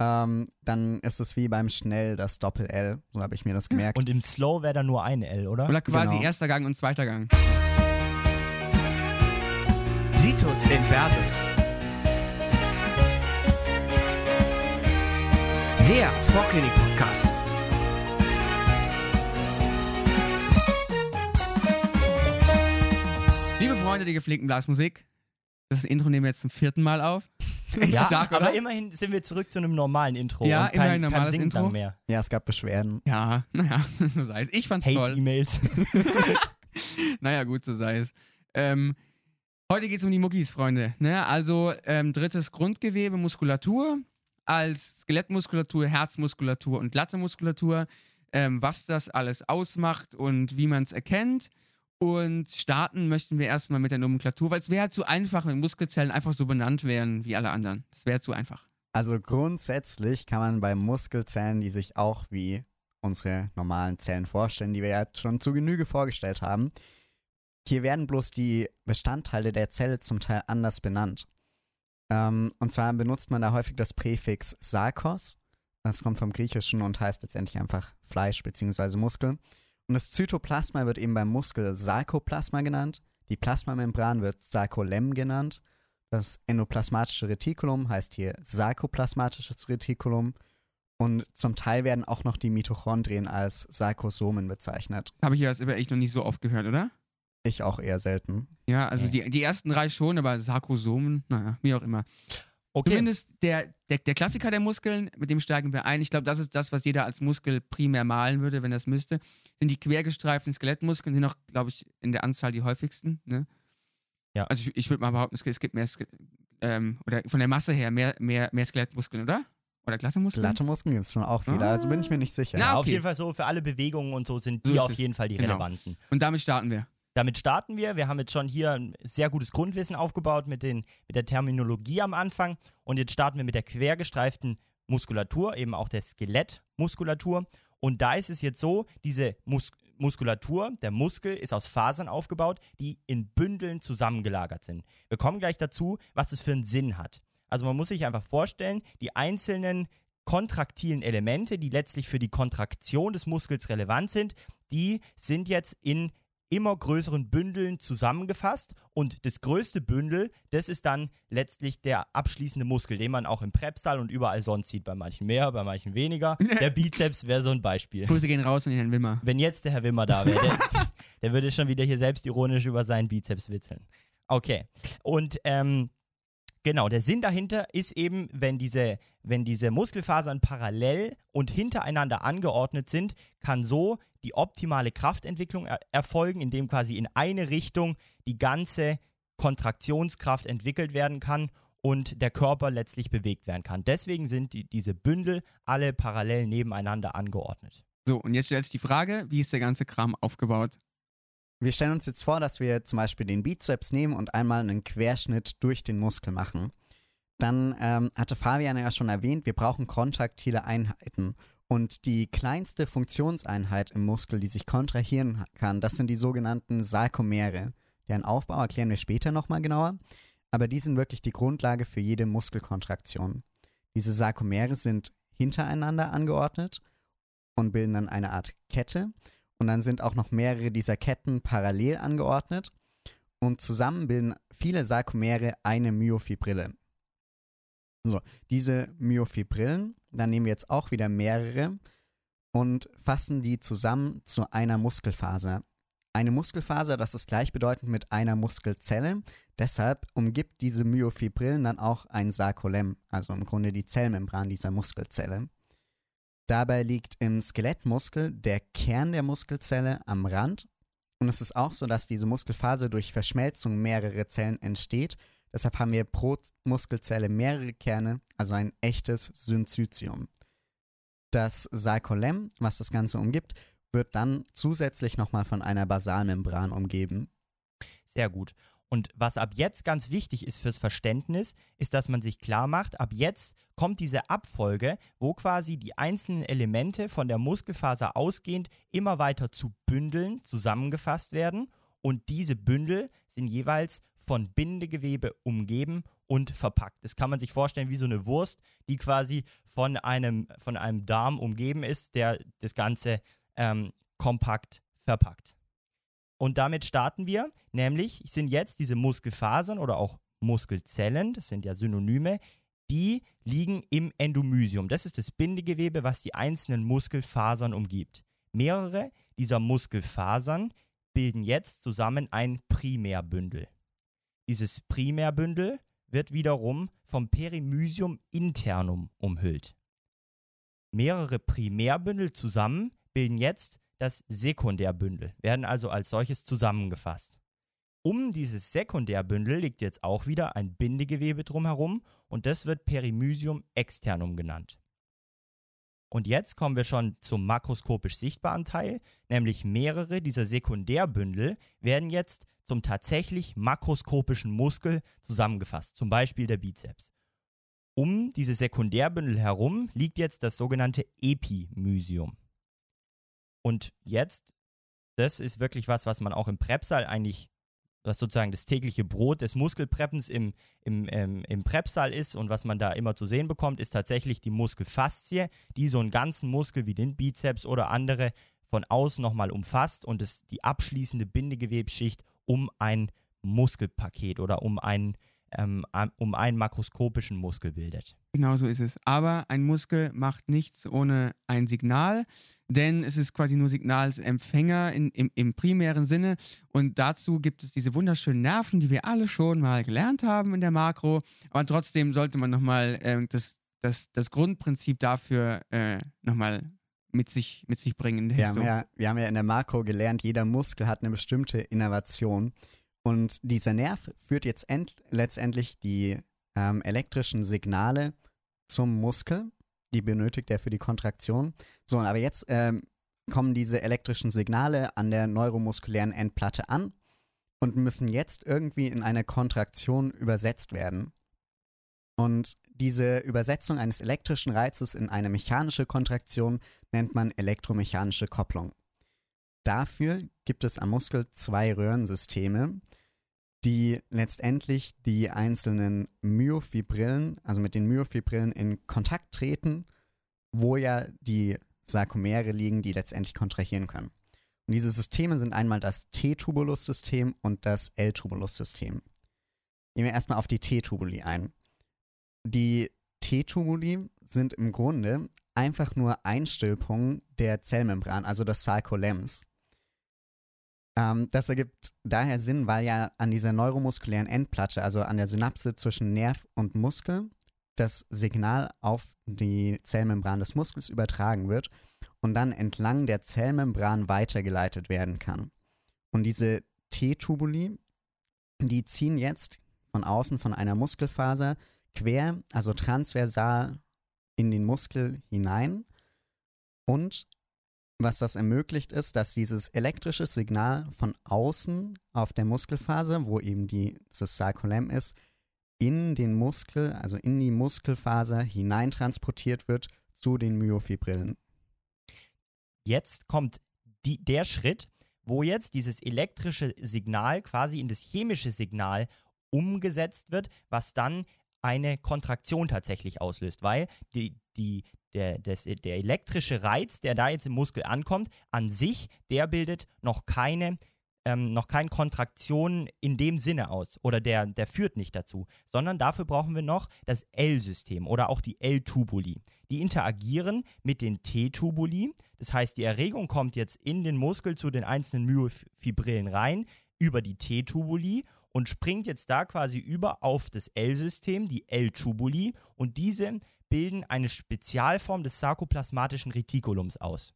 ähm, dann ist es wie beim Schnell das Doppel-L. So habe ich mir das gemerkt. Und im Slow wäre dann nur ein L, oder? Oder quasi Genau. erster Gang und zweiter Gang. Situs Inversus. Der Vorklinik-Podcast. Liebe Freunde der gepflegten Blasmusik, das Intro nehmen wir jetzt zum vierten Mal auf. Ja, stark, oder? aber immerhin sind wir zurück zu einem normalen Intro. Ja, und kein, immerhin kein normales Singklang Intro. mehr. ja, es gab Beschwerden. ja, naja, so sei es. Ich fand's toll. Hate-E-Mails. Naja, gut, so sei es. Ähm, heute geht es um die Muckis, Freunde. Ne? Also ähm, drittes Grundgewebe, Muskulatur, als Skelettmuskulatur, Herzmuskulatur und glatte Muskulatur, ähm, was das alles ausmacht und wie man es erkennt. Und starten möchten wir erstmal mit der Nomenklatur, weil es wäre zu einfach, wenn Muskelzellen einfach so benannt wären wie alle anderen. Das wäre zu einfach. Also grundsätzlich kann man bei Muskelzellen, die sich auch wie unsere normalen Zellen vorstellen, die wir ja schon zu Genüge vorgestellt haben, hier werden bloß die Bestandteile der Zelle zum Teil anders benannt. Ähm, und zwar benutzt man da häufig das Präfix Sarkos. Das kommt vom Griechischen und heißt letztendlich einfach Fleisch bzw. Muskel. Und das Zytoplasma wird eben beim Muskel Sarkoplasma genannt. Die Plasmamembran wird Sarkolem genannt. Das endoplasmatische Retikulum heißt hier sarkoplasmatisches Retikulum. Und zum Teil werden auch noch die Mitochondrien als Sarkosomen bezeichnet. Habe ich ja das aber echt noch nicht so oft gehört, oder? Ich auch eher selten. Ja, also Nee. die, die ersten drei schon, aber Sarkosomen, naja, wie auch immer. Okay. Zumindest der, der, der Klassiker der Muskeln, mit dem steigen wir ein. Ich glaube, das ist das, was jeder als Muskel primär malen würde, wenn er es müsste. Sind die quergestreiften Skelettmuskeln, sind auch, glaube ich, in der Anzahl die häufigsten. Ne? Ja. Also ich, ich würde mal behaupten, es gibt, mehr, Ske ähm, oder von der Masse her mehr, mehr, mehr Skelettmuskeln, oder? Oder glatte Muskeln? Glatte Muskeln gibt es schon auch wieder, Ah. also bin ich mir nicht sicher. Na, Ja, auf okay. jeden Fall so für alle Bewegungen und so sind So die ist auf jeden Fall die Genau. relevanten. Und damit starten wir. Damit starten wir. Wir haben jetzt schon hier ein sehr gutes Grundwissen aufgebaut mit, den, mit der Terminologie am Anfang. Und jetzt starten wir mit der quergestreiften Muskulatur, eben auch der Skelettmuskulatur. Und da ist es jetzt so, diese Mus Muskulatur, der Muskel ist aus Fasern aufgebaut, die in Bündeln zusammengelagert sind. Wir kommen gleich dazu, was das für einen Sinn hat. Also man muss sich einfach vorstellen, die einzelnen kontraktilen Elemente, die letztlich für die Kontraktion des Muskels relevant sind, die sind jetzt in immer größeren Bündeln zusammengefasst und das größte Bündel, das ist dann letztlich der abschließende Muskel, den man auch im Prepsaal und überall sonst sieht, bei manchen mehr, bei manchen weniger. Der Bizeps wäre so ein Beispiel. Grüße gehen raus an den Herrn Wimmer. Wenn jetzt der Herr Wimmer da wäre, der, der würde schon wieder hier selbstironisch über seinen Bizeps witzeln. Okay. Und ähm, genau, der Sinn dahinter ist eben, wenn diese, wenn diese Muskelfasern parallel und hintereinander angeordnet sind, kann so die optimale Kraftentwicklung er erfolgen, indem quasi in eine Richtung die ganze Kontraktionskraft entwickelt werden kann und der Körper letztlich bewegt werden kann. Deswegen sind die, diese Bündel alle parallel nebeneinander angeordnet. So, und jetzt stellt sich die Frage, wie ist der ganze Kram aufgebaut? Wir stellen uns jetzt vor, dass wir zum Beispiel den Bizeps nehmen und einmal einen Querschnitt durch den Muskel machen. Dann ähm, hatte Fabian ja schon erwähnt, wir brauchen kontraktile Einheiten. Und die kleinste Funktionseinheit im Muskel, die sich kontrahieren kann, das sind die sogenannten Sarkomere. Deren Aufbau erklären wir später nochmal genauer. Aber die sind wirklich die Grundlage für jede Muskelkontraktion. Diese Sarkomere sind hintereinander angeordnet und bilden dann eine Art Kette. Und dann sind auch noch mehrere dieser Ketten parallel angeordnet. Und zusammen bilden viele Sarkomere eine Myofibrile. So, diese Myofibrillen, dann nehmen wir jetzt auch wieder mehrere und fassen die zusammen zu einer Muskelfaser. Eine Muskelfaser, das ist gleichbedeutend mit einer Muskelzelle. Deshalb umgibt diese Myofibrillen dann auch ein Sarkolem, also im Grunde die Zellmembran dieser Muskelzelle. Dabei liegt im Skelettmuskel der Kern der Muskelzelle am Rand. Und es ist auch so, dass diese Muskelfaser durch Verschmelzung mehrerer Zellen entsteht. Deshalb haben wir pro Muskelzelle mehrere Kerne, also ein echtes Synzytium. Das Sarkolem, was das Ganze umgibt, wird dann zusätzlich nochmal von einer Basalmembran umgeben. Sehr gut. Und was ab jetzt ganz wichtig ist fürs Verständnis, ist, dass man sich klar macht, ab jetzt kommt diese Abfolge, wo quasi die einzelnen Elemente von der Muskelfaser ausgehend immer weiter zu Bündeln zusammengefasst werden. Und diese Bündel sind jeweils von Bindegewebe umgeben und verpackt. Das kann man sich vorstellen wie so eine Wurst, die quasi von einem, von einem Darm umgeben ist, der das Ganze ähm, kompakt verpackt. Und damit starten wir, nämlich sind jetzt diese Muskelfasern oder auch Muskelzellen, das sind ja Synonyme, die liegen im Endomysium. Das ist das Bindegewebe, was die einzelnen Muskelfasern umgibt. Mehrere dieser Muskelfasern bilden jetzt zusammen ein Primärbündel. Dieses Primärbündel wird wiederum vom Perimysium internum umhüllt. Mehrere Primärbündel zusammen bilden jetzt das Sekundärbündel, werden also als solches zusammengefasst. Um dieses Sekundärbündel liegt jetzt auch wieder ein Bindegewebe drumherum und das wird Perimysium externum genannt. Und jetzt kommen wir schon zum makroskopisch sichtbaren Teil, nämlich mehrere dieser Sekundärbündel werden jetzt zum tatsächlich makroskopischen Muskel zusammengefasst, zum Beispiel der Bizeps. Um diese Sekundärbündel herum liegt jetzt das sogenannte Epimysium. Und jetzt, das ist wirklich was, was man auch im Prepsaal eigentlich, was sozusagen das tägliche Brot des Muskelpreppens im, im, ähm, im Prepsaal ist und was man da immer zu sehen bekommt, ist tatsächlich die Muskelfaszie, die so einen ganzen Muskel wie den Bizeps oder andere von außen nochmal umfasst und es die abschließende Bindegewebsschicht um ein Muskelpaket oder um einen ähm, um einen makroskopischen Muskel bildet. Genau so ist es. Aber ein Muskel macht nichts ohne ein Signal, denn es ist quasi nur Signalsempfänger in, im, im primären Sinne. Und dazu gibt es diese wunderschönen Nerven, die wir alle schon mal gelernt haben in der Makro. Aber trotzdem sollte man nochmal äh, das, das, das Grundprinzip dafür äh, nochmal mit sich, mit sich bringen. Wir haben, ja, wir haben ja in der Makro gelernt, jeder Muskel hat eine bestimmte Innovation. Und dieser Nerv führt jetzt letztendlich die ähm, elektrischen Signale zum Muskel. Die benötigt er für die Kontraktion. So, aber jetzt ähm, kommen diese elektrischen Signale an der neuromuskulären Endplatte an und müssen jetzt irgendwie in eine Kontraktion übersetzt werden. Und diese Übersetzung eines elektrischen Reizes in eine mechanische Kontraktion nennt man elektromechanische Kopplung. Dafür gibt es am Muskel zwei Röhrensysteme, die letztendlich die einzelnen Myofibrillen, also mit den Myofibrillen in Kontakt treten, wo ja die Sarkomere liegen, die letztendlich kontrahieren können. Und diese Systeme sind einmal das T-Tubulus-System und das L-Tubulus-System. Gehen wir erstmal auf die T-Tubuli ein. Die T-Tubuli sind im Grunde einfach nur Einstülpungen der Zellmembran, also des Sarkolems. Ähm, das ergibt daher Sinn, weil ja an dieser neuromuskulären Endplatte, also an der Synapse zwischen Nerv und Muskel, das Signal auf die Zellmembran des Muskels übertragen wird und dann entlang der Zellmembran weitergeleitet werden kann. Und diese T-Tubuli, die ziehen jetzt von außen von einer Muskelfaser quer, also transversal in den Muskel hinein und was das ermöglicht, ist, dass dieses elektrische Signal von außen auf der Muskelfaser, wo eben die, das Sarkolem ist, in den Muskel, also in die Muskelfaser hineintransportiert wird zu den Myofibrillen. Jetzt kommt die, der Schritt, wo jetzt dieses elektrische Signal quasi in das chemische Signal umgesetzt wird, was dann eine Kontraktion tatsächlich auslöst, weil die, die, der, des, der elektrische Reiz, der da jetzt im Muskel ankommt, an sich, der bildet noch keine ähm, noch keine Kontraktionen in dem Sinne aus oder der, der führt nicht dazu, sondern dafür brauchen wir noch das L-System oder auch die L-Tubuli. Die interagieren mit den T-Tubuli, das heißt, die Erregung kommt jetzt in den Muskel zu den einzelnen Myofibrillen rein über die T-Tubuli und springt jetzt da quasi über auf das L-System, die L-Tubuli und diese bilden eine Spezialform des sarkoplasmatischen Retikulums aus.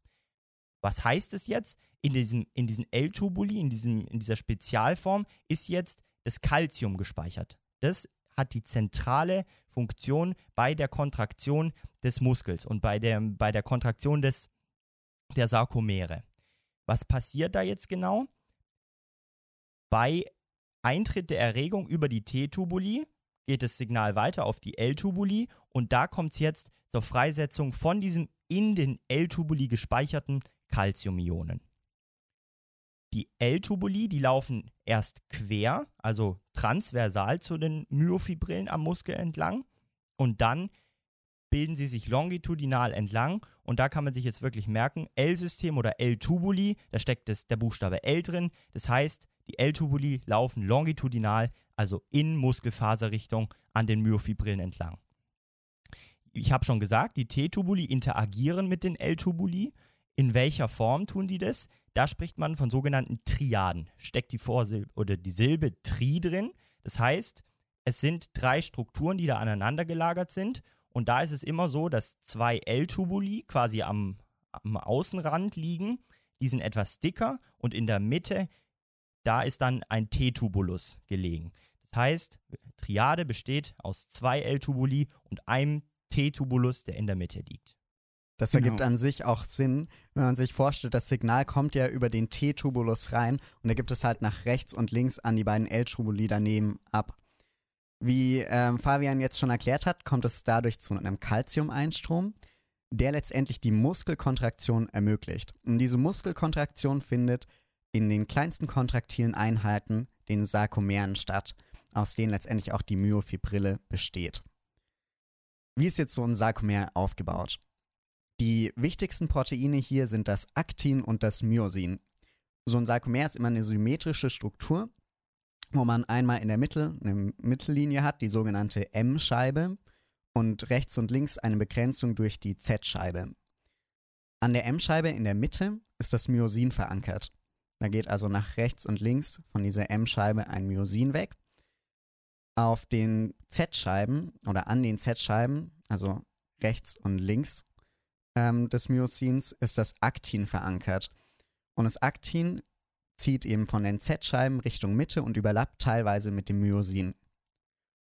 Was heißt es jetzt? In, diesem, in diesen L-Tubuli, in, in dieser Spezialform, ist jetzt das Calcium gespeichert. Das hat die zentrale Funktion bei der Kontraktion des Muskels und bei der, bei der Kontraktion des, der Sarkomere. Was passiert da jetzt genau? Bei Eintritt der Erregung über die T-Tubuli geht das Signal weiter auf die L-Tubuli und da kommt es jetzt zur Freisetzung von diesem in den L-Tubuli gespeicherten Calciumionen. Die L-Tubuli, die laufen erst quer, also transversal zu den Myofibrillen am Muskel entlang und dann bilden sie sich longitudinal entlang und da kann man sich jetzt wirklich merken, L-System oder L-Tubuli, da steckt das, der Buchstabe L drin, das heißt, die L-Tubuli laufen longitudinal, also in Muskelfaserrichtung an den Myofibrillen entlang. Ich habe schon gesagt, die T-Tubuli interagieren mit den L-Tubuli. In welcher Form tun die das? Da spricht man von sogenannten Triaden. Steckt die Vorsilbe oder die Silbe Tri drin. Das heißt, es sind drei Strukturen, die da aneinander gelagert sind. Und da ist es immer so, dass zwei L-Tubuli quasi am, am Außenrand liegen. Die sind etwas dicker und in der Mitte, da ist dann ein T-Tubulus gelegen. Das heißt, Triade besteht aus zwei L-Tubuli und einem T-Tubulus, der in der Mitte liegt. Das Genau. ergibt an sich auch Sinn, wenn man sich vorstellt, das Signal kommt ja über den T-Tubulus rein und da gibt es halt nach rechts und links an die beiden L-Tubuli daneben ab. Wie ähm, Fabian jetzt schon erklärt hat, kommt es dadurch zu einem Calcium-Einstrom, der letztendlich die Muskelkontraktion ermöglicht. Und diese Muskelkontraktion findet in den kleinsten kontraktilen Einheiten, den Sarkomeren, statt, aus denen letztendlich auch die Myofibrille besteht. Wie ist jetzt so ein Sarkomer aufgebaut? Die wichtigsten Proteine hier sind das Aktin und das Myosin. So ein Sarkomer ist immer eine symmetrische Struktur, wo man einmal in der Mitte eine Mittellinie hat, die sogenannte M-Scheibe, und rechts und links eine Begrenzung durch die Z-Scheibe. An der M-Scheibe in der Mitte ist das Myosin verankert. Da geht also nach rechts und links von dieser M-Scheibe ein Myosin weg. Auf den Z-Scheiben oder an den Z-Scheiben, also rechts und links ähm, des Myosins, ist das Aktin verankert. Und das Aktin zieht eben von den Z-Scheiben Richtung Mitte und überlappt teilweise mit dem Myosin.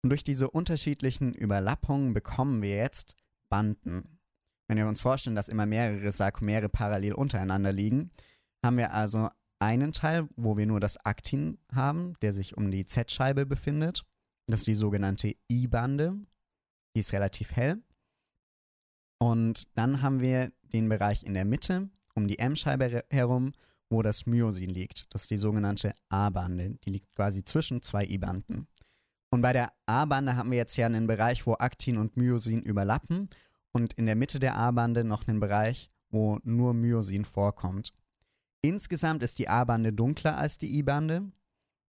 Und durch diese unterschiedlichen Überlappungen bekommen wir jetzt Banden. Wenn wir uns vorstellen, dass immer mehrere Sarkomere parallel untereinander liegen, haben wir also einen Teil, wo wir nur das Aktin haben, der sich um die Z-Scheibe befindet. Das ist die sogenannte I-Bande. Die ist relativ hell. Und dann haben wir den Bereich in der Mitte, um die M-Scheibe herum, wo das Myosin liegt. Das ist die sogenannte A-Bande. Die liegt quasi zwischen zwei I-Banden. Und bei der A-Bande haben wir jetzt ja einen Bereich, wo Aktin und Myosin überlappen und in der Mitte der A-Bande noch einen Bereich, wo nur Myosin vorkommt. Insgesamt ist die A-Bande dunkler als die I-Bande,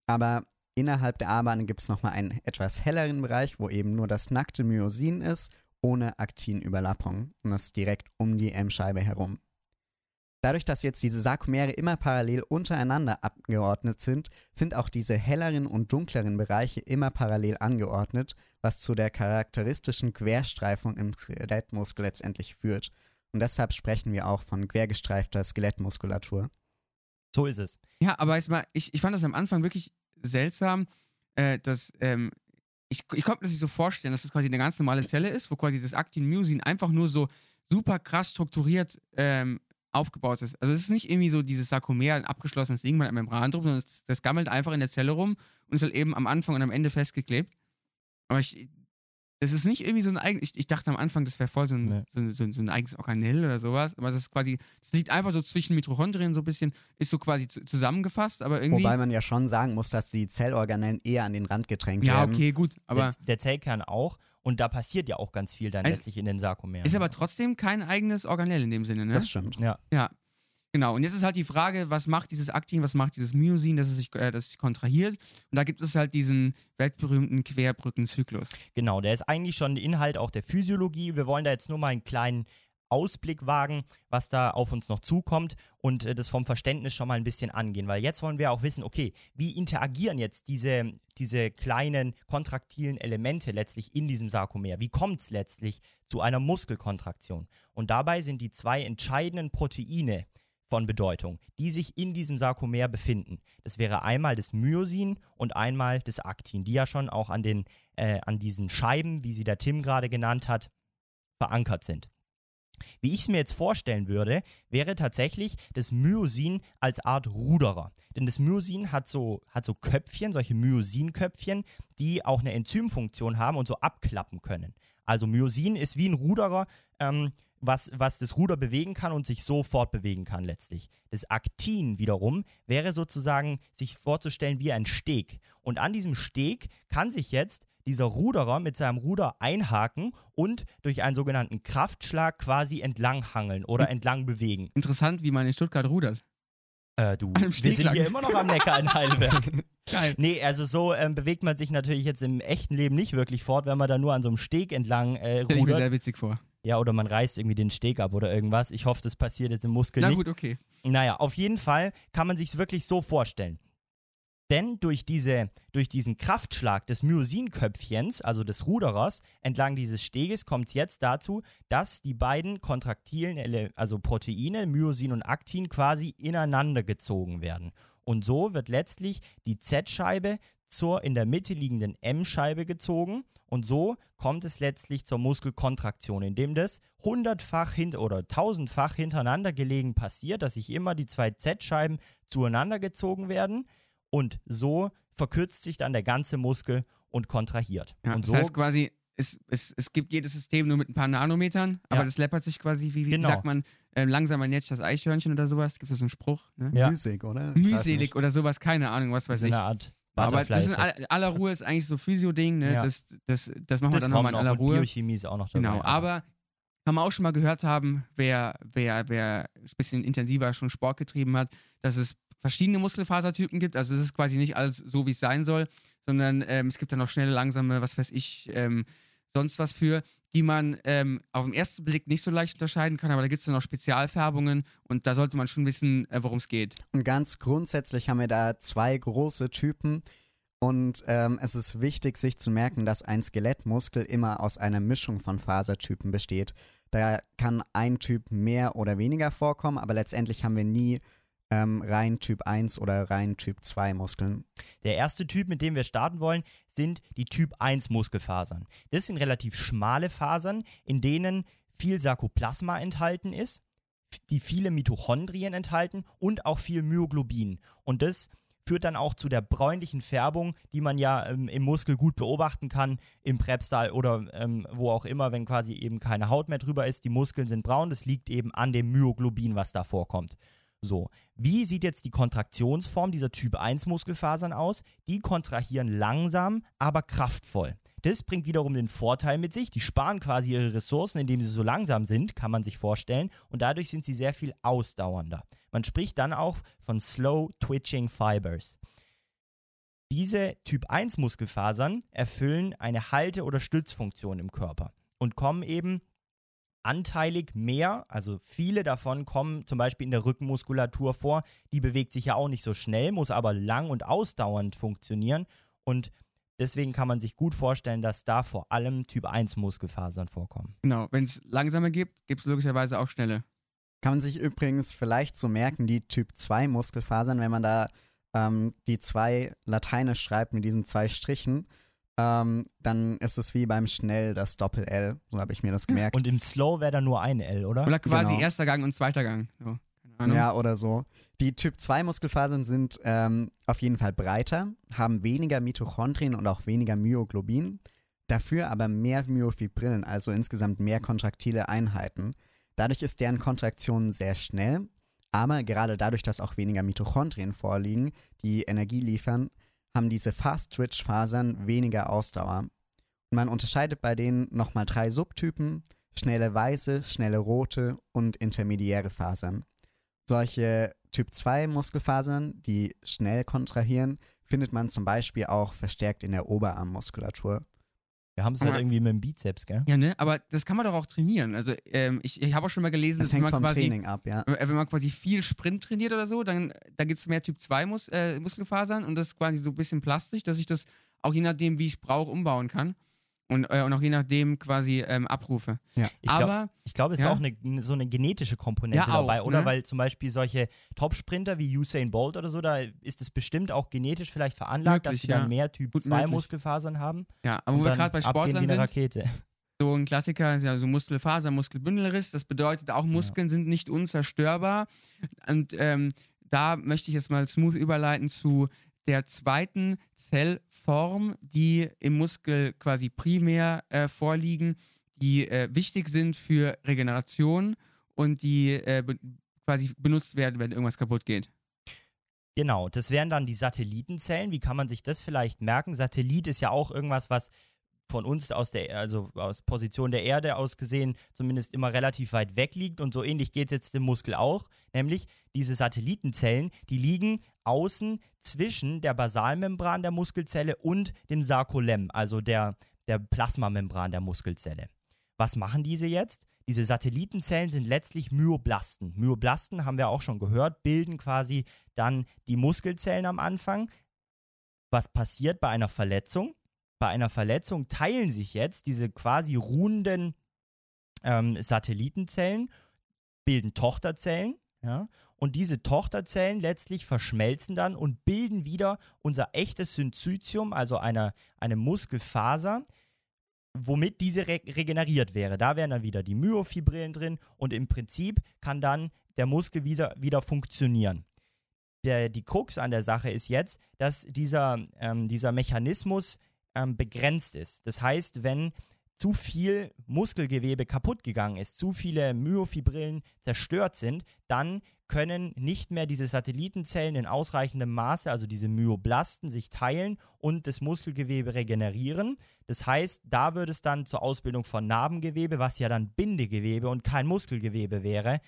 aber innerhalb der A-Bande gibt es nochmal einen etwas helleren Bereich, wo eben nur das nackte Myosin ist, ohne Aktinüberlappung. Und das ist direkt um die M-Scheibe herum. Dadurch, dass jetzt diese Sarkomere immer parallel untereinander angeordnet sind, sind auch diese helleren und dunkleren Bereiche immer parallel angeordnet, was zu der charakteristischen Querstreifung im Skelettmuskel letztendlich führt. Und deshalb sprechen wir auch von quergestreifter Skelettmuskulatur. So ist es. Ja, aber jetzt mal, ich, ich fand das am Anfang wirklich seltsam, äh, dass ähm, ich, ich konnte mir das nicht so vorstellen, dass das quasi eine ganz normale Zelle ist, wo quasi das Aktin-Myosin einfach nur so super krass strukturiert ähm, aufgebaut ist. Also es ist nicht irgendwie so dieses Sarkomer, ein abgeschlossenes Ding mit einer Membran drum, sondern das, das gammelt einfach in der Zelle rum und ist halt eben am Anfang und am Ende festgeklebt. Aber ich, das ist nicht irgendwie so ein eigenes, ich, ich dachte am Anfang, das wäre voll so ein, Nee. so, so, so ein eigenes Organell oder sowas, aber das ist quasi, das liegt einfach so zwischen Mitochondrien so ein bisschen, ist so quasi zu, zusammengefasst, aber irgendwie... Wobei man ja schon sagen muss, dass die Zellorganellen eher an den Rand gedrängt ja, werden. okay, gut, aber der, der Zellkern auch. Und da passiert ja auch ganz viel dann Also, letztlich in den Sarkomeren. ist aber trotzdem kein eigenes Organell in dem Sinne, ne? Das stimmt. ja. Ja. Genau, und jetzt ist halt die Frage, was macht dieses Aktin, was macht dieses Myosin, dass es sich, äh, dass es sich kontrahiert? Und da gibt es halt diesen weltberühmten Querbrückenzyklus. Genau, der ist eigentlich schon Inhalt auch der Physiologie. Wir wollen da jetzt nur mal einen kleinen Ausblick wagen, was da auf uns noch zukommt und äh, das vom Verständnis schon mal ein bisschen angehen, weil jetzt wollen wir auch wissen, okay, wie interagieren jetzt diese, diese kleinen kontraktilen Elemente letztlich in diesem Sarkomer? Wie kommt es letztlich zu einer Muskelkontraktion? Und dabei sind die zwei entscheidenden Proteine von Bedeutung, die sich in diesem Sarkomer befinden. Das wäre einmal das Myosin und einmal das Aktin, die ja schon auch an, den, äh, an diesen Scheiben, wie sie der Tim gerade genannt hat, verankert sind. Wie ich es mir jetzt vorstellen würde, wäre tatsächlich das Myosin als Art Ruderer. Denn das Myosin hat so, hat so Köpfchen, solche Myosinköpfchen, die auch eine Enzymfunktion haben und so abklappen können. Also Myosin ist wie ein Ruderer, ähm, was, was das Ruder bewegen kann und sich so fortbewegen kann letztlich. Das Aktin wiederum wäre sozusagen sich vorzustellen wie ein Steg. Und an diesem Steg kann sich jetzt dieser Ruderer mit seinem Ruder einhaken und durch einen sogenannten Kraftschlag quasi entlanghangeln oder entlang bewegen. Interessant, wie man in Stuttgart rudert. Äh, du, wir sind hier immer noch am Neckar in Heidelberg. Geil. Nee, also so ähm, bewegt man sich natürlich jetzt im echten Leben nicht wirklich fort, wenn man da nur an so einem Steg entlang äh, Stell ich mir rudert. sehr witzig vor. Ja, oder man reißt irgendwie den Steg ab oder irgendwas. Ich hoffe, das passiert jetzt im Muskel Na nicht. gut, okay. Naja, auf jeden Fall kann man sich wirklich so vorstellen. Denn durch, diese, durch diesen Kraftschlag des Myosinköpfchens, also des Ruderers, entlang dieses Steges, kommt es jetzt dazu, dass die beiden kontraktilen, also Proteine, Myosin und Aktin, quasi ineinander gezogen werden. Und so wird letztlich die Z-Scheibe zur in der Mitte liegenden M-Scheibe gezogen und so kommt es letztlich zur Muskelkontraktion, indem das hundertfach hint oder tausendfach hintereinander gelegen passiert, dass sich immer die zwei Z-Scheiben zueinander gezogen werden und so verkürzt sich dann der ganze Muskel und kontrahiert. Ja, und das so heißt quasi, es, es, es gibt jedes System nur mit ein paar Nanometern, aber Ja. das läppert sich quasi, wie, wie Genau. sagt man, äh, langsamer näht das Eichhörnchen oder sowas. Gibt es so einen Spruch? Ne? Ja. Müßig, oder? Mühselig oder sowas, keine Ahnung, was weiß so ich. eine Art Aber das in all- aller Ruhe ist eigentlich so Physio-Ding, ne? Ja. das, das, das machen wir das dann kommt nochmal in aller Ruhe. Biochemie ist auch noch dabei. Genau, also. aber kann man auch schon mal gehört haben, wer, wer, wer ein bisschen intensiver schon Sport getrieben hat, dass es verschiedene Muskelfasertypen gibt. Also es ist quasi nicht alles so, wie es sein soll, sondern ähm, es gibt dann noch schnelle, langsame, was weiß ich, ähm, sonst was für, die man ähm, auf den ersten Blick nicht so leicht unterscheiden kann, aber da gibt es dann noch Spezialfärbungen und da sollte man schon wissen, äh, worum es geht. Und ganz grundsätzlich haben wir da zwei große Typen. Und ähm, es ist wichtig, sich zu merken, dass ein Skelettmuskel immer aus einer Mischung von Fasertypen besteht. Da kann ein Typ mehr oder weniger vorkommen, aber letztendlich haben wir nie ähm, rein Typ 1 oder rein Typ 2 Muskeln. Der erste Typ, mit dem wir starten wollen, sind die Typ 1 Muskelfasern. Das sind relativ schmale Fasern, in denen viel Sarkoplasma enthalten ist, die viele Mitochondrien enthalten und auch viel Myoglobin. Und das führt dann auch zu der bräunlichen Färbung, die man ja ähm, im Muskel gut beobachten kann, im Präpstal oder ähm, wo auch immer, wenn quasi eben keine Haut mehr drüber ist. Die Muskeln sind braun, das liegt eben an dem Myoglobin, was da vorkommt. So, wie sieht jetzt die Kontraktionsform dieser Typ 1 Muskelfasern aus? Die kontrahieren langsam, aber kraftvoll. Das bringt wiederum den Vorteil mit sich. Die sparen quasi ihre Ressourcen, indem sie so langsam sind, kann man sich vorstellen. Und dadurch sind sie sehr viel ausdauernder. Man spricht dann auch von Slow Twitching Fibers. Diese Typ 1 Muskelfasern erfüllen eine Halte- oder Stützfunktion im Körper und kommen eben anteilig mehr, also viele davon kommen zum Beispiel in der Rückenmuskulatur vor. Die bewegt sich ja auch nicht so schnell, muss aber lang und ausdauernd funktionieren. Und deswegen kann man sich gut vorstellen, dass da vor allem Typ 1 Muskelfasern vorkommen. Genau, wenn es langsame gibt, gibt es logischerweise auch schnelle. Kann man sich übrigens vielleicht so merken, die Typ 2 Muskelfasern, wenn man da ähm, die zwei lateinisch schreibt mit diesen zwei Strichen, ähm, dann ist es wie beim Schnell das Doppel-L. So habe ich mir das gemerkt. Und im Slow wäre da nur ein L, oder? Oder quasi Genau. erster Gang und zweiter Gang. So. Ja, oder so. Die Typ 2 Muskelfasern sind ähm, auf jeden Fall breiter, haben weniger Mitochondrien und auch weniger Myoglobin, dafür aber mehr Myofibrillen, also insgesamt mehr kontraktile Einheiten. Dadurch ist deren Kontraktion sehr schnell, aber gerade dadurch, dass auch weniger Mitochondrien vorliegen, die Energie liefern, haben diese Fast-Twitch-Fasern weniger Ausdauer. Und man unterscheidet bei denen nochmal drei Subtypen, schnelle weiße, schnelle rote und intermediäre Fasern. Solche Typ 2 Muskelfasern, die schnell kontrahieren, findet man zum Beispiel auch verstärkt in der Oberarmmuskulatur. Wir haben es Aber- halt irgendwie mit dem Bizeps, gell? Ja, ne? Aber das kann man doch auch trainieren. Also, ähm, ich, ich habe auch schon mal gelesen, Das dass hängt wenn man vom quasi, Training ab, ja. äh, wenn man quasi viel Sprint trainiert oder so, dann da gibt es mehr Typ 2 Mus äh, Muskelfasern und das ist quasi so ein bisschen plastisch, dass ich das auch je nachdem, wie ich brauche, umbauen kann. Und, äh, und auch je nachdem quasi ähm, abrufe. Ich glaub- Aber Ich glaube, es ist Ja. auch eine, so eine genetische Komponente Ja, auch, dabei, oder? ne? Weil zum Beispiel solche Top-Sprinter wie Usain Bolt oder so, da ist es bestimmt auch genetisch vielleicht veranlagt, dass Möglich, sie dann ja. mehr Typ Gut 2 möglich. Muskelfasern haben. ja, aber wo wir gerade bei Sportlern sind, Rakete. so ein Klassiker ist ja so Muskelfaser, Muskelbündelriss. Das bedeutet auch, Muskeln sind nicht unzerstörbar. Und ähm, da möchte ich jetzt mal smooth überleiten zu der zweiten Zellform, die im Muskel quasi primär äh, vorliegen, die äh, wichtig sind für Regeneration und die äh, be quasi benutzt werden, wenn irgendwas kaputt geht. Genau, das wären dann die Satellitenzellen. Wie kann man sich das vielleicht merken? Satellit ist ja auch irgendwas, was von uns aus der, also aus Position der Erde aus gesehen, zumindest immer relativ weit weg liegt. Und so ähnlich geht es jetzt dem Muskel auch. Nämlich diese Satellitenzellen, die liegen außen zwischen der Basalmembran der Muskelzelle und dem Sarkolem, also der, der Plasmamembran der Muskelzelle. Was machen diese jetzt? Diese Satellitenzellen sind letztlich Myoblasten. Myoblasten haben wir auch schon gehört, bilden quasi dann die Muskelzellen am Anfang. Was passiert bei einer Verletzung? Bei einer Verletzung teilen sich jetzt diese quasi ruhenden ähm, Satellitenzellen, bilden Tochterzellen, ja, und diese Tochterzellen letztlich verschmelzen dann und bilden wieder unser echtes Synzytium, also eine, eine Muskelfaser, womit diese re regeneriert wäre. Da wären dann wieder die Myofibrillen drin und im Prinzip kann dann der Muskel wieder, wieder funktionieren. Der, die Krux an der Sache ist jetzt, dass dieser, ähm, dieser Mechanismus ähm, begrenzt ist. Das heißt, wenn zu viel Muskelgewebe kaputt gegangen ist, zu viele Myofibrillen zerstört sind, dann können nicht mehr diese Satellitenzellen in ausreichendem Maße, also diese Myoblasten, sich teilen und das Muskelgewebe regenerieren. Das heißt, da würde es dann zur Ausbildung von Narbengewebe, was ja dann Bindegewebe und kein Muskelgewebe wäre,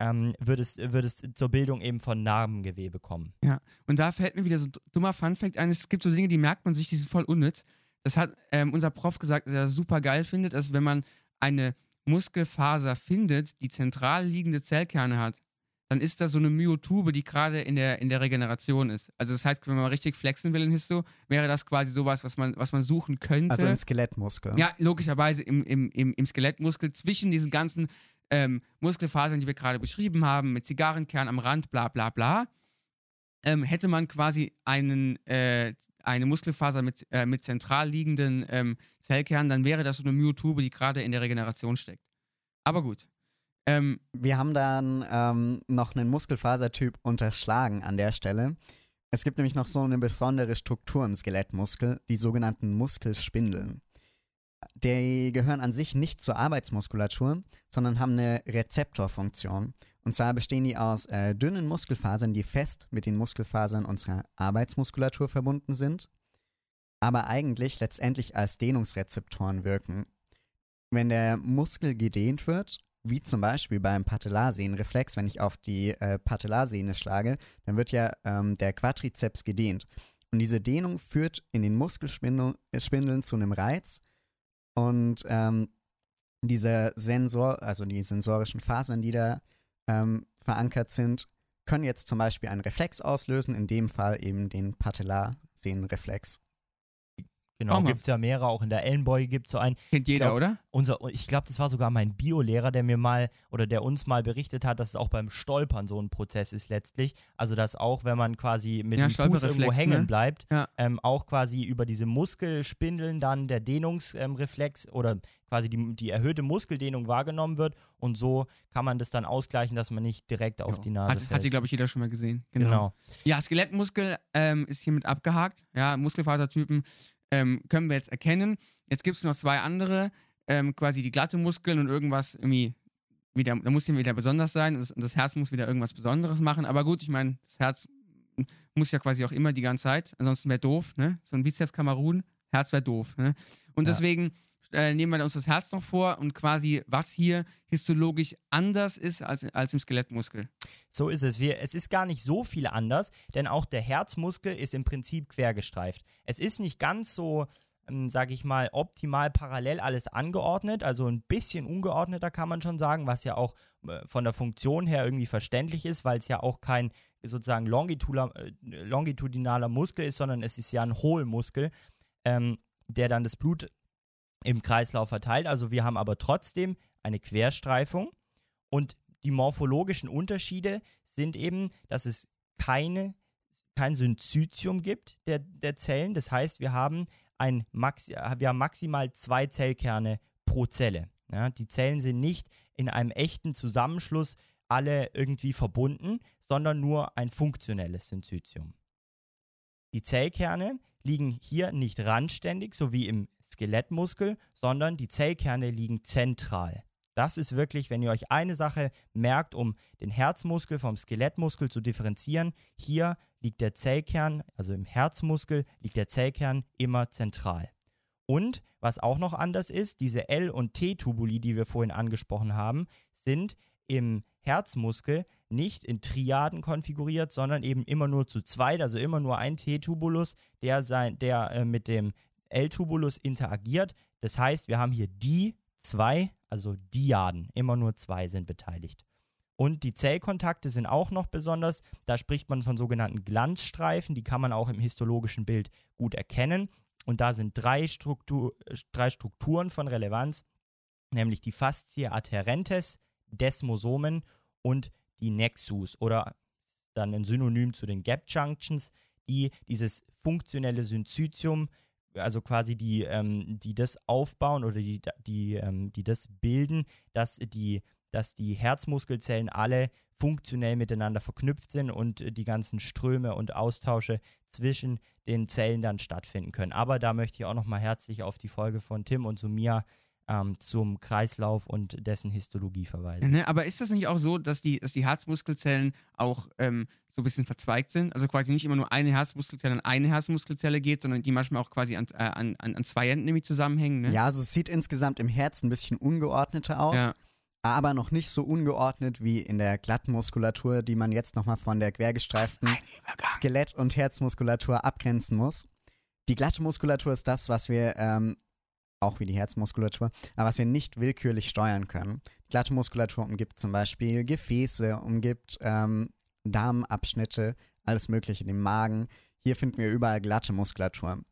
ähm, würde, es, würde es zur Bildung eben von Narbengewebe kommen. Ja, und da fällt mir wieder so ein dummer Funfact ein. Es gibt so Dinge, die merkt man sich, die sind voll unnütz. Das hat ähm, unser Prof gesagt, dass er das super geil findet, dass wenn man eine Muskelfaser findet, die zentral liegende Zellkerne hat, dann ist das so eine Myotube, die gerade in der, in der Regeneration ist. Also das heißt, wenn man richtig flexen will in Histo, wäre das quasi sowas, was man, was man suchen könnte. Also im Skelettmuskel. Ja, logischerweise im, im, im, im Skelettmuskel zwischen diesen ganzen ähm, Muskelfasern, die wir gerade beschrieben haben, mit Zigarrenkern am Rand, bla bla bla, ähm, hätte man quasi einen, äh, eine Muskelfaser mit, äh, mit zentral liegenden ähm, Zellkernen, dann wäre das so eine Myotube, die gerade in der Regeneration steckt. Aber gut. Ähm, Wir haben dann ähm, noch einen Muskelfasertyp unterschlagen an der Stelle. Es gibt nämlich noch so eine besondere Struktur im Skelettmuskel, die sogenannten Muskelspindeln. Die gehören an sich nicht zur Arbeitsmuskulatur, sondern haben eine Rezeptorfunktion. Und zwar bestehen die aus äh, dünnen Muskelfasern, die fest mit den Muskelfasern unserer Arbeitsmuskulatur verbunden sind, aber eigentlich letztendlich als Dehnungsrezeptoren wirken. Wenn der Muskel gedehnt wird, wie zum Beispiel beim Patellarsehnenreflex, wenn ich auf die äh, Patellarsehne schlage, dann wird ja ähm, der Quadrizeps gedehnt. Und diese Dehnung führt in den Muskelspindeln zu einem Reiz und ähm, diese Sensor, also die sensorischen Fasern, die da ähm, verankert sind, können jetzt zum Beispiel einen Reflex auslösen, in dem Fall eben den Patellarsehnenreflex. Genau, gibt es ja mehrere, auch in der Ellenbeuge gibt es so einen. kennt jeder, glaub- oder? Unser, ich glaube, das war sogar mein Biolehrer, der mir mal oder der uns mal berichtet hat, dass es auch beim Stolpern so ein Prozess ist letztlich. Also, dass auch, wenn man quasi mit Ja, dem Fuß irgendwo hängen ne? bleibt, Ja. ähm, auch quasi über diese Muskelspindeln dann der Dehnungsreflex oder quasi die, die erhöhte Muskeldehnung wahrgenommen wird. Und so kann man das dann ausgleichen, dass man nicht direkt auf Ja. die Nase Hat, fällt. hat die, glaube ich, jeder schon mal gesehen. genau. Ja, Skelettmuskel ähm, ist hiermit abgehakt. Ja, Muskelfasertypen ähm, können wir jetzt erkennen. Jetzt gibt es noch zwei andere, ähm, quasi die glatte Muskeln und irgendwas irgendwie wieder, da muss wieder besonders sein und das, und das Herz muss wieder irgendwas Besonderes machen. Aber gut, ich meine, das Herz muss ja quasi auch immer die ganze Zeit, ansonsten wäre doof, ne? So ein Bizeps Kamerun, Herz wäre doof, ne? Und Ja. deswegen äh, nehmen wir uns das Herz noch vor und quasi, was hier histologisch anders ist als, als im Skelettmuskel. So ist es. Wir, es ist gar nicht so viel anders, denn auch der Herzmuskel ist im Prinzip quergestreift. Es ist nicht ganz so, ähm, sage ich mal, optimal parallel alles angeordnet, also ein bisschen ungeordneter kann man schon sagen, was ja auch äh, von der Funktion her irgendwie verständlich ist, weil es ja auch kein sozusagen longitudinaler, äh, longitudinaler Muskel ist, sondern es ist ja ein Hohlmuskel, ähm, der dann das Blut im Kreislauf verteilt. Also wir haben aber trotzdem eine Querstreifung und die morphologischen Unterschiede sind eben, dass es keine, kein Synzytium gibt der, der Zellen. Das heißt, wir haben, ein Maxi wir haben maximal zwei Zellkerne pro Zelle. Ja, die Zellen sind nicht in einem echten Zusammenschluss alle irgendwie verbunden, sondern nur ein funktionelles Synzytium. Die Zellkerne liegen hier nicht randständig, so wie im Skelettmuskel, sondern die Zellkerne liegen zentral. Das ist wirklich, wenn ihr euch eine Sache merkt, um den Herzmuskel vom Skelettmuskel zu differenzieren, hier liegt der Zellkern, also im Herzmuskel liegt der Zellkern immer zentral. Und was auch noch anders ist, diese L- und T-Tubuli, die wir vorhin angesprochen haben, sind im Herzmuskel nicht in Triaden konfiguriert, sondern eben immer nur zu zweit, also immer nur ein T-Tubulus, der, sein, der äh, mit dem L-Tubulus interagiert. Das heißt, wir haben hier die zwei, also Diaden, immer nur zwei sind beteiligt. Und die Zellkontakte sind auch noch besonders. Da spricht man von sogenannten Glanzstreifen, die kann man auch im histologischen Bild gut erkennen. Und da sind drei, Struktur, drei Strukturen von Relevanz, nämlich die Faszie adherentes, Desmosomen und die Nexus oder dann ein Synonym zu den Gap Junctions, die dieses funktionelle Synzytium, also quasi die, ähm, die das aufbauen oder die, die, ähm, die das bilden, dass die, dass die Herzmuskelzellen alle funktionell miteinander verknüpft sind und die ganzen Ströme und Austausche zwischen den Zellen dann stattfinden können. Aber da möchte ich auch nochmal herzlich auf die Folge von Tim und Sumia ähm, zum Kreislauf und dessen Histologie verweisen. Ne, aber ist das nicht auch so, dass die, dass die Herzmuskelzellen auch ähm, so ein bisschen verzweigt sind? Also quasi nicht immer nur eine Herzmuskelzelle an eine Herzmuskelzelle geht, sondern die manchmal auch quasi an, äh, an, an, an zwei Enden nämlich zusammenhängen. Ne? Ja, also es sieht insgesamt im Herz ein bisschen ungeordneter aus. Ja. Aber noch nicht so ungeordnet wie in der glatten Muskulatur, die man jetzt nochmal von der quergestreiften Skelett- und Herzmuskulatur abgrenzen muss. Die glatte Muskulatur ist das, was wir, ähm, auch wie die Herzmuskulatur, aber was wir nicht willkürlich steuern können. Die glatte Muskulatur umgibt zum Beispiel Gefäße, umgibt ähm, Darmabschnitte, alles Mögliche, den Magen. Hier finden wir überall glatte Muskulatur.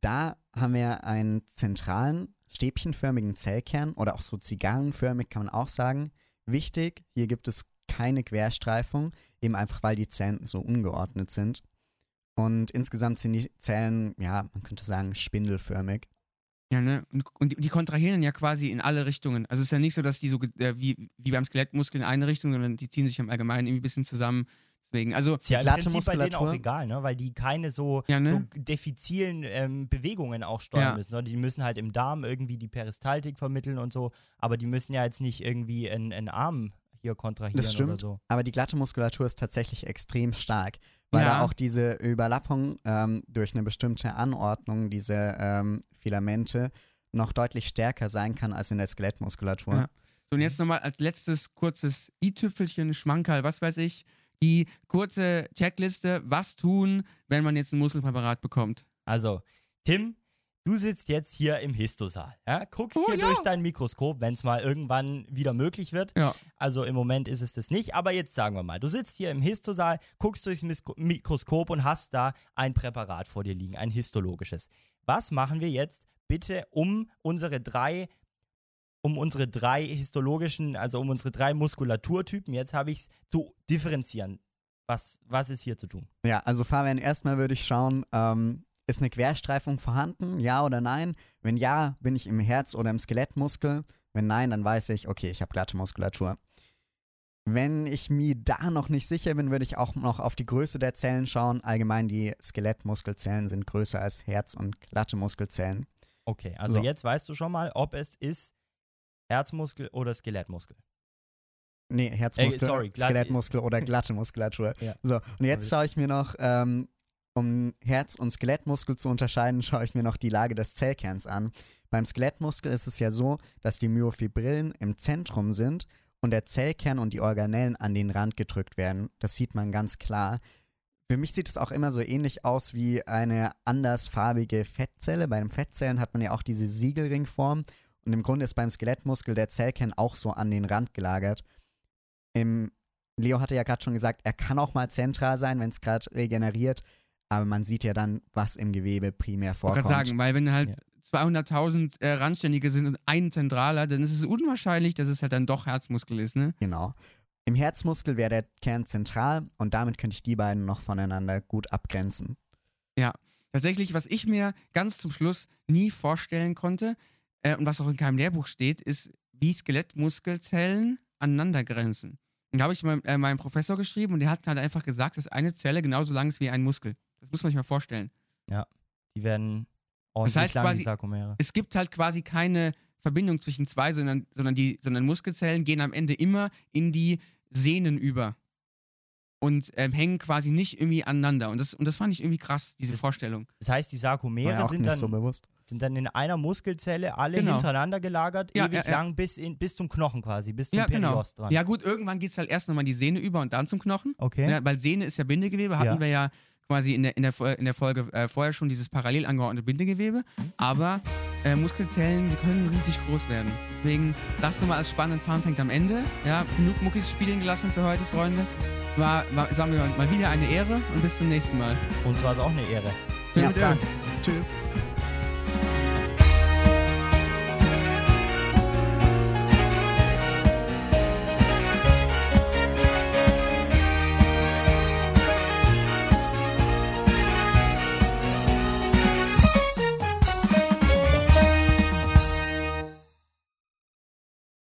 Da haben wir einen zentralen, stäbchenförmigen Zellkern oder auch so zigarrenförmig kann man auch sagen. Wichtig, hier gibt es keine Querstreifung, eben einfach weil die Zellen so ungeordnet sind. Und insgesamt sind die Zellen, ja, man könnte sagen, spindelförmig. Ja, ne? Und, und die, die kontrahieren ja quasi in alle Richtungen. Also es ist ja nicht so, dass die so äh, wie, wie beim Skelettmuskel in eine Richtung, sondern die ziehen sich im Allgemeinen irgendwie ein bisschen zusammen. Deswegen, also, Ist ja glatte Prinzip bei denen auch Muskulatur. egal, ne? weil die keine so, Ja, ne? so diffizilen ähm, Bewegungen auch steuern Ja. müssen, sondern die müssen halt im Darm irgendwie die Peristaltik vermitteln und so, aber die müssen ja jetzt nicht irgendwie einen, einen Arm hier kontrahieren Das oder stimmt. so. Aber die glatte Muskulatur ist tatsächlich extrem stark, weil Ja. da auch diese Überlappung ähm, durch eine bestimmte Anordnung, diese ähm, Filamente, noch deutlich stärker sein kann als in der Skelettmuskulatur. Ja. So, und jetzt nochmal als letztes kurzes i-Tüpfelchen, Schmankerl, was weiß ich, die kurze Checkliste, was tun, wenn man jetzt ein Muskelpräparat bekommt. Also, Tim, du sitzt jetzt hier im Histosaal, ja? guckst Oh, hier ja. durch dein Mikroskop, wenn es mal irgendwann wieder möglich wird. Ja. Also im Moment ist es das nicht, aber jetzt sagen wir mal, du sitzt hier im Histosaal, guckst durchs Mikroskop und hast da ein Präparat vor dir liegen, ein histologisches. Was machen wir jetzt bitte, um unsere drei um unsere drei histologischen, also um unsere drei Muskulaturtypen, jetzt habe ich es zu differenzieren. Was, was ist hier zu tun? Ja, also Fabian, erstmal würde ich schauen, ähm, ist eine Querstreifung vorhanden, ja oder nein? Wenn ja, bin ich im Herz- oder im Skelettmuskel. Wenn nein, dann weiß ich, okay, ich habe glatte Muskulatur. Wenn ich mir da noch nicht sicher bin, würde ich auch noch auf die Größe der Zellen schauen. Allgemein, die Skelettmuskelzellen sind größer als Herz- und glatte Muskelzellen. Okay, also So. jetzt weißt du schon mal, ob es ist Herzmuskel oder Skelettmuskel. Nee, Herzmuskel, Äh, sorry, Skelettmuskel oder glatte Muskulatur. Ja. So, und jetzt schaue ich mir noch, ähm, um Herz- und Skelettmuskel zu unterscheiden, schaue ich mir noch die Lage des Zellkerns an. Beim Skelettmuskel ist es ja so, dass die Myofibrillen im Zentrum sind und der Zellkern und die Organellen an den Rand gedrückt werden. Das sieht man ganz klar. Für mich sieht es auch immer so ähnlich aus wie eine andersfarbige Fettzelle. Bei den Fettzellen hat man ja auch diese Siegelringform und im Grunde ist beim Skelettmuskel der Zellkern auch so an den Rand gelagert. Im Leo hatte ja gerade schon gesagt, er kann auch mal zentral sein, wenn es gerade regeneriert, aber man sieht ja dann, was im Gewebe primär Ich vorkommt. gerade sagen, weil wenn halt Ja. 200.000 äh, Randständige sind und ein zentraler, dann ist es unwahrscheinlich, dass es halt dann doch Herzmuskel ist, ne? Genau. Im Herzmuskel wäre der Kern zentral und damit könnte ich die beiden noch voneinander gut abgrenzen. Tatsächlich, was ich mir ganz zum Schluss nie vorstellen konnte äh, und was auch in keinem Lehrbuch steht, ist, wie Skelettmuskelzellen aneinander grenzen. Und da habe ich meinem, äh, meinem Professor geschrieben und der hat halt einfach gesagt, dass eine Zelle genauso lang ist wie ein Muskel. Das muss man sich mal vorstellen. Die werden Oh, Das heißt lang quasi- die Sarkomere. Es gibt halt quasi keine Verbindung zwischen zwei, sondern, sondern, die, sondern Muskelzellen gehen am Ende immer in die Sehnen über. Und ähm, hängen quasi nicht irgendwie aneinander. Und das, und das fand ich irgendwie krass, diese Das- Vorstellung. Das heißt, die Sarkomere ja sind dann, so sind dann in einer Muskelzelle alle Genau. hintereinander gelagert, Ja, ewig ja, ja. lang bis, in, bis zum Knochen quasi, bis zum Ja, genau. Periost dran. Ja, gut, irgendwann geht es halt erst nochmal die Sehne über und dann zum Knochen. Okay. Ja, weil Sehne ist ja Bindegewebe, hatten Ja. wir ja quasi in der, in der, in der Folge äh, vorher schon dieses parallel angeordnete Bindegewebe. Aber äh, Muskelzellen, die können richtig groß werden. Deswegen, das nochmal als spannenden fängt am Ende. Ja, genug Muckis spielen gelassen für heute, Freunde. War, war, sagen wir mal, mal wieder eine Ehre und bis zum nächsten Mal. Uns war es auch eine Ehre. Dann. Dank. Tschüss.